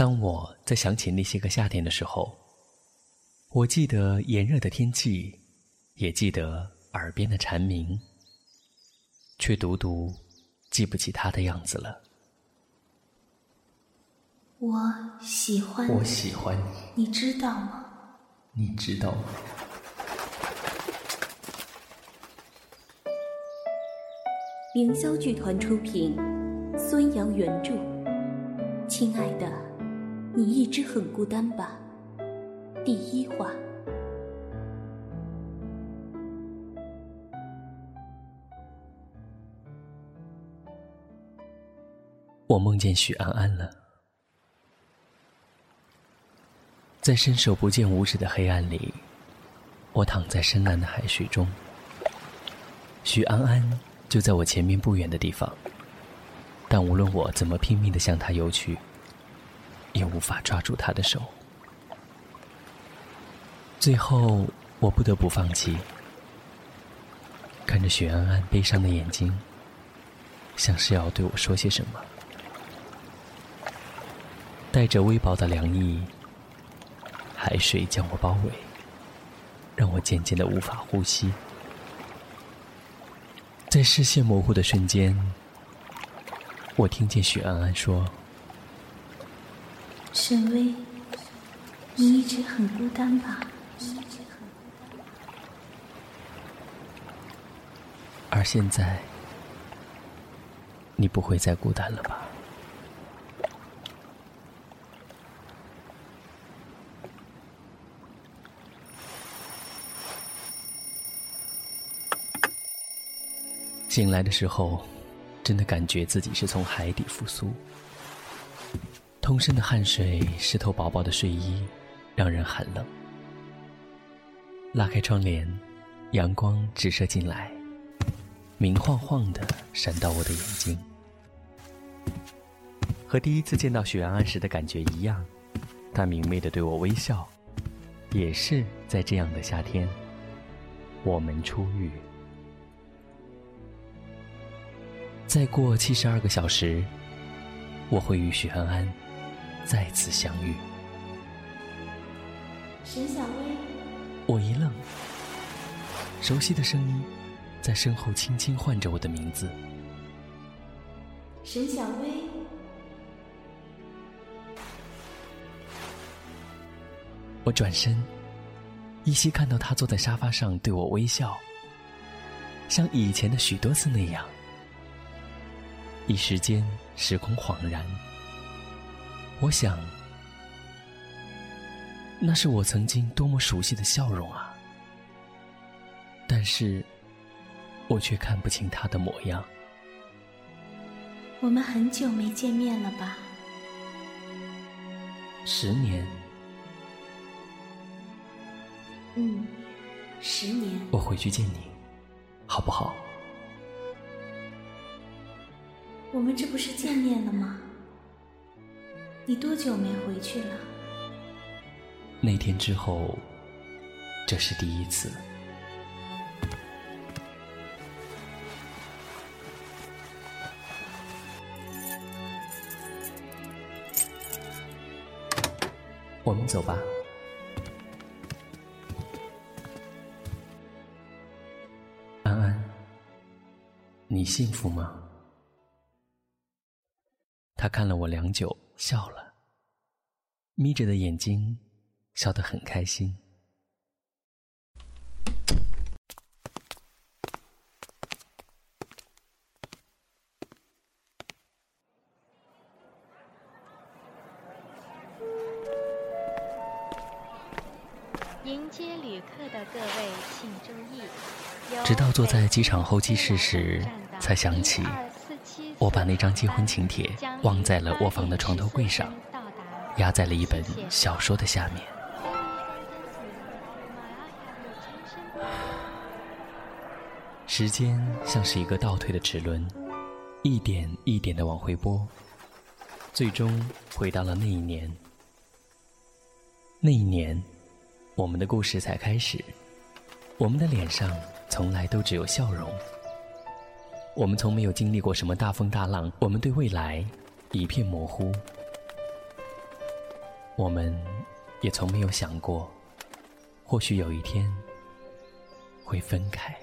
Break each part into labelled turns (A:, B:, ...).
A: 当我在想起那些个夏天的时候，我记得炎热的天气，也记得耳边的蝉鸣，却独独记不起他的样子了。
B: 我喜欢
A: 我喜欢
B: 你，你知道吗？
A: 你知道吗？
B: 凌霄剧团出品，孙杨原著。亲爱的，你一直很孤单吧？第一话。
A: 我梦见许安安了，在伸手不见五指的黑暗里，我躺在深蓝的海水中。许安安就在我前面不远的地方，但无论我怎么拼命的向他游去，也无法抓住他的手。最后，我不得不放弃。看着许安安悲伤的眼睛，像是要对我说些什么。带着微薄的凉意，海水将我包围，让我渐渐的无法呼吸。在视线模糊的瞬间，我听见许安安说：“
B: 沈巍，你一直很孤单吧？”
A: 而现在，你不会再孤单了吧？醒来的时候，真的感觉自己是从海底复苏。通身的汗水湿透薄薄的睡衣，让人寒冷。拉开窗帘，阳光直射进来，明晃晃的闪到我的眼睛。和第一次见到许安安时的感觉一样，她明媚的对我微笑。也是在这样的夏天，我们初遇。再过七十二个小时，我会与许安安再次相遇。
B: 沈小薇，
A: 我一愣，熟悉的声音在身后轻轻唤着我的名字。
B: 沈小薇，
A: 我转身，依稀看到他坐在沙发上对我微笑，像以前的许多次那样。一时间，时空恍然。我想，那是我曾经多么熟悉的笑容啊！但是，我却看不清他的模样。
B: 我们很久没见面了吧？
A: 十年。
B: 嗯，十年。
A: 我回去见你，好不好？
B: 我们这不是见面了吗？你多久没回去了？
A: 那天之后，这是第一次。我们走吧，安安，你幸福吗？他看了我良久，笑了，眯着的眼睛，笑得很开心。
C: 迎接旅客的各位，请注意。
A: 直到坐在机场候机室时，才想起。我把那张结婚请帖忘在了卧房的床头柜上，压在了一本小说的下面。时间像是一个倒退的齿轮，一点一点的往回拨，最终回到了那一年。那一年，我们的故事才开始，我们的脸上从来都只有笑容。我们从没有经历过什么大风大浪，我们对未来一片模糊。我们也从没有想过，或许有一天会分开。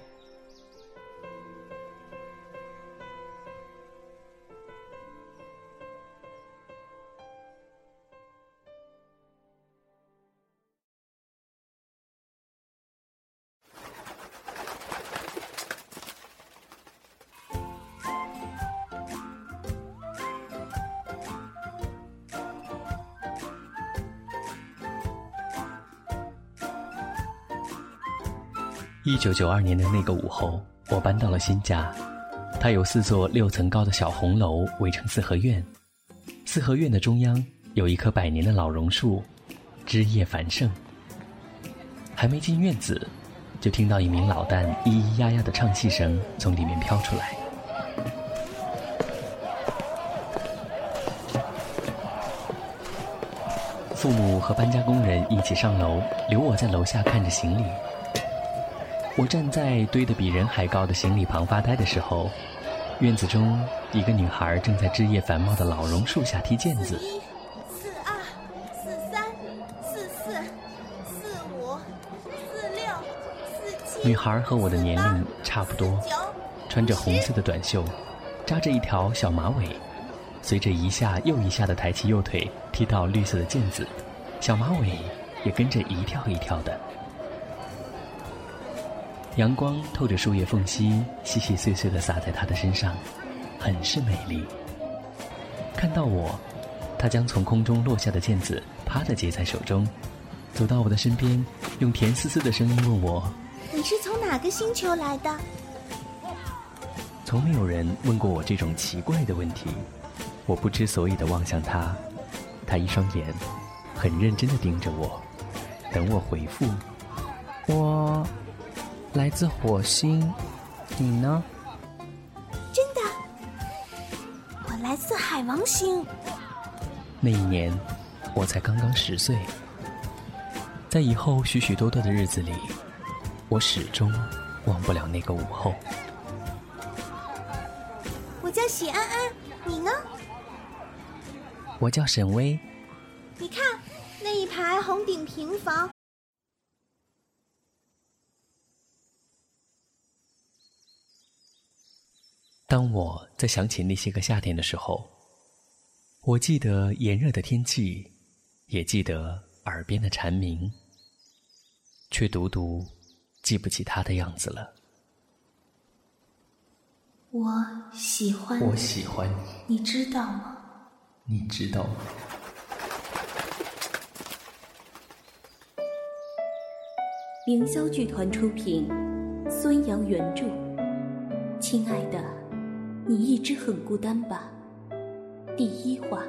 A: 一九九二年的那个午后，我搬到了新家。它有四座六层高的小红楼围成四合院，四合院的中央有一棵百年的老榕树，枝叶繁盛。还没进院子，就听到一名老旦咿咿呀呀的唱戏声从里面飘出来。父母和搬家工人一起上楼，留我在楼下看着行李。我站在堆得比人还高的行李旁发呆的时候，院子中一个女孩正在枝叶繁茂的老榕树下踢毽子。
D: 四二四三四四四五四六四七。
A: 女孩和我的年龄差不多，穿着红色的短袖，扎着一条小马尾，随着一下又一下的抬起右腿踢到绿色的毽子，小马尾也跟着一跳一跳的。阳光透着树叶缝隙，细细碎碎的洒在她的身上，很是美丽。看到我，她将从空中落下的毽子啪的接在手中，走到我的身边，用甜丝丝的声音问我：“
D: 你是从哪个星球来的？”
A: 从没有人问过我这种奇怪的问题，我不知所以的望向他，他一双眼很认真的盯着我，等我回复。
E: 我。来自火星，你呢？
D: 真的，我来自海王星。
A: 那一年，我才刚刚十岁。在以后许许多多的日子里，我始终忘不了那个午后。
D: 我叫许安安，你呢？
A: 我叫沈巍。
D: 你看那一排红顶平房。
A: 当我在想起那些个夏天的时候，我记得炎热的天气，也记得耳边的蝉鸣，却独独记不起他的样子了。
B: 我喜欢，
A: 我喜欢
B: 你，你知道吗？
A: 你知道吗？
B: 凌霄剧团出品，孙杨原著，亲爱的。你一直很孤单吧？第一话。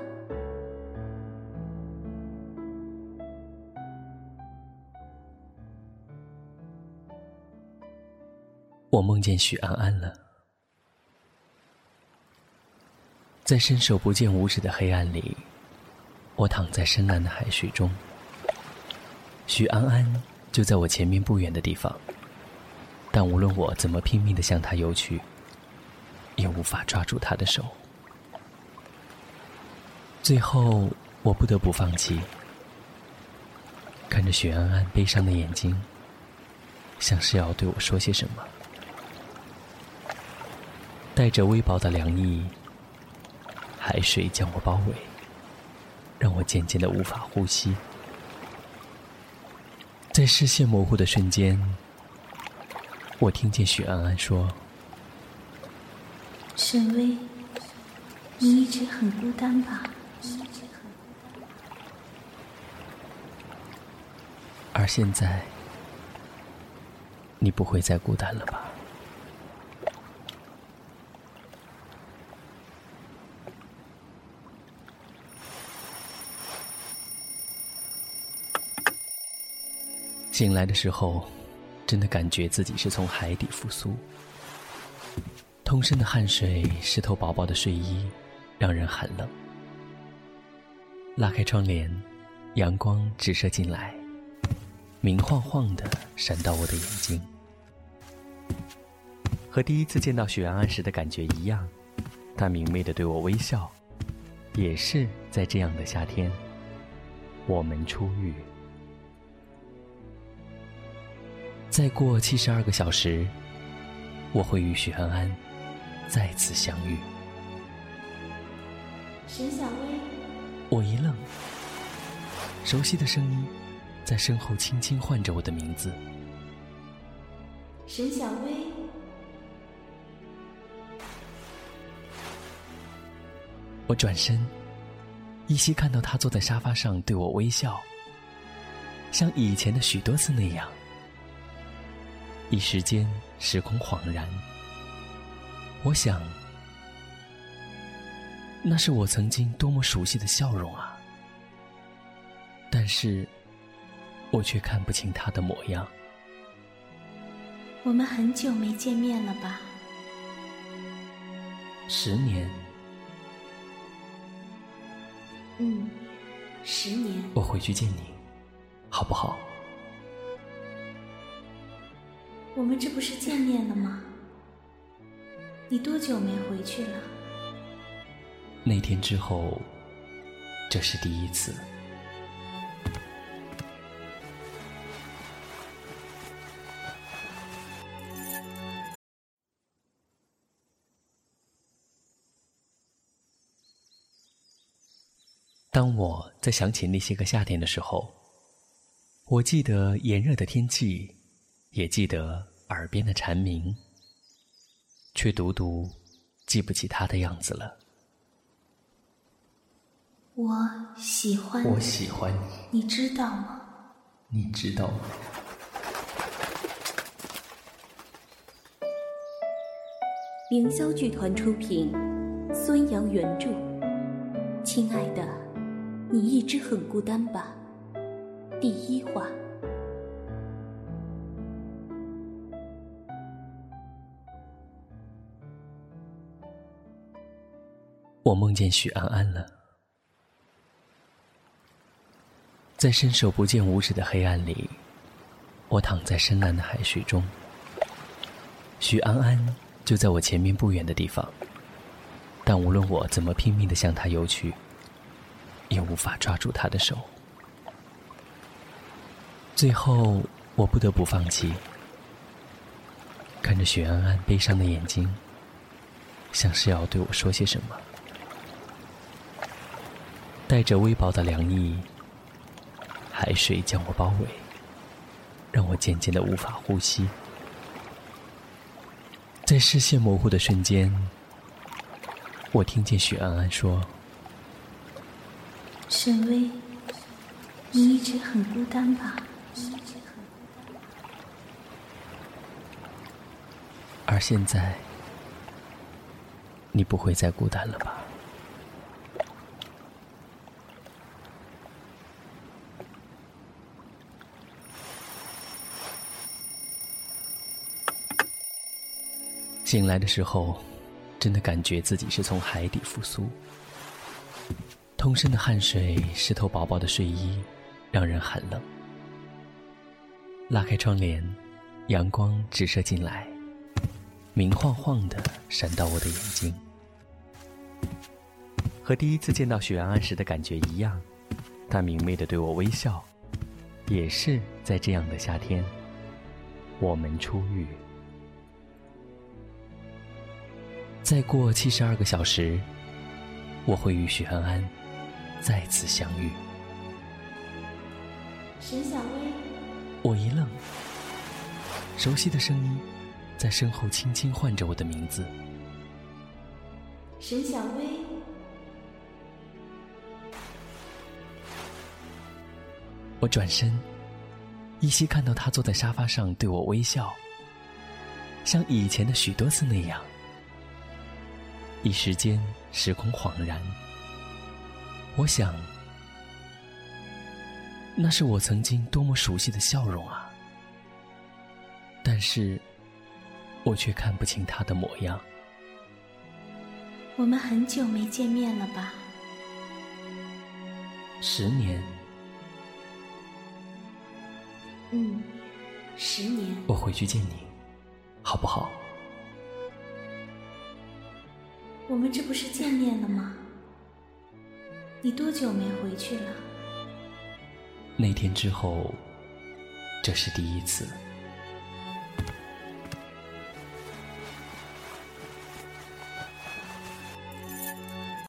A: 我梦见许安安了，在伸手不见五指的黑暗里，我躺在深蓝的海水中。许安安就在我前面不远的地方，但无论我怎么拼命的向他游去。也无法抓住他的手，最后我不得不放弃。看着许安安悲伤的眼睛，像是要对我说些什么，带着微薄的凉意，海水将我包围，让我渐渐的无法呼吸。在视线模糊的瞬间，我听见许安安说。
B: 沈巍，你一直很孤单吧？
A: 而现在，你不会再孤单了吧？醒来的时候，真的感觉自己是从海底复苏。通身的汗水湿透薄薄的睡衣，让人寒冷。拉开窗帘，阳光直射进来，明晃晃的闪到我的眼睛。和第一次见到许安安时的感觉一样，她明媚的对我微笑，也是在这样的夏天。我们初遇。再过七十二个小时，我会与许安安再次相遇。
B: 沈小薇，
A: 我一愣，熟悉的声音在身后轻轻唤着我的名字。
B: 沈小薇，
A: 我转身，依稀看到他坐在沙发上对我微笑，像以前的许多次那样。一时间，时空恍然。我想，那是我曾经多么熟悉的笑容啊！但是，我却看不清他的模样。
B: 我们很久没见面了吧？
A: 十年。
B: 嗯，十年。
A: 我回去见你，好不好？
B: 我们这不是见面了吗？你多久没回去了？
A: 那天之后，这是第一次。当我在想起那些个夏天的时候，我记得炎热的天气。也记得耳边的蝉鸣，却独独记不起他的样子了。
B: 我喜欢，
A: 我喜欢
B: 你，你知道吗？
A: 你知道吗？
B: 凌霄剧团出品，孙杨原著。亲爱的，你一直很孤单吧？第一话。
A: 我梦见许安安了，在伸手不见五指的黑暗里，我躺在深蓝的海水中。许安安就在我前面不远的地方，但无论我怎么拼命的向他游去，也无法抓住他的手。最后，我不得不放弃，看着许安安悲伤的眼睛，像是要对我说些什么。带着微薄的凉意，海水将我包围，让我渐渐的无法呼吸。在视线模糊的瞬间，我听见许安安说：“
B: 沈巍，你一直很孤单吧？”
A: 而现在，你不会再孤单了吧？醒来的时候，真的感觉自己是从海底复苏。通身的汗水湿透薄薄的睡衣，让人寒冷。拉开窗帘，阳光直射进来，明晃晃的闪到我的眼睛。和第一次见到许安安时的感觉一样，她明媚的对我微笑，也是在这样的夏天，我们初遇。再过七十二个小时，我会与许安安再次相遇。
B: 沈小薇，
A: 我一愣，熟悉的声音在身后轻轻唤着我的名字。
B: 沈小薇，
A: 我转身，依稀看到他坐在沙发上对我微笑，像以前的许多次那样。一时间，时空恍然。我想，那是我曾经多么熟悉的笑容啊！但是，我却看不清他的模样。
B: 我们很久没见面了吧？
A: 十年。
B: 嗯，十年。
A: 我回去见你，好不好？
B: 我们这不是见面了吗？你多久没回去了？
A: 那天之后，这是第一次。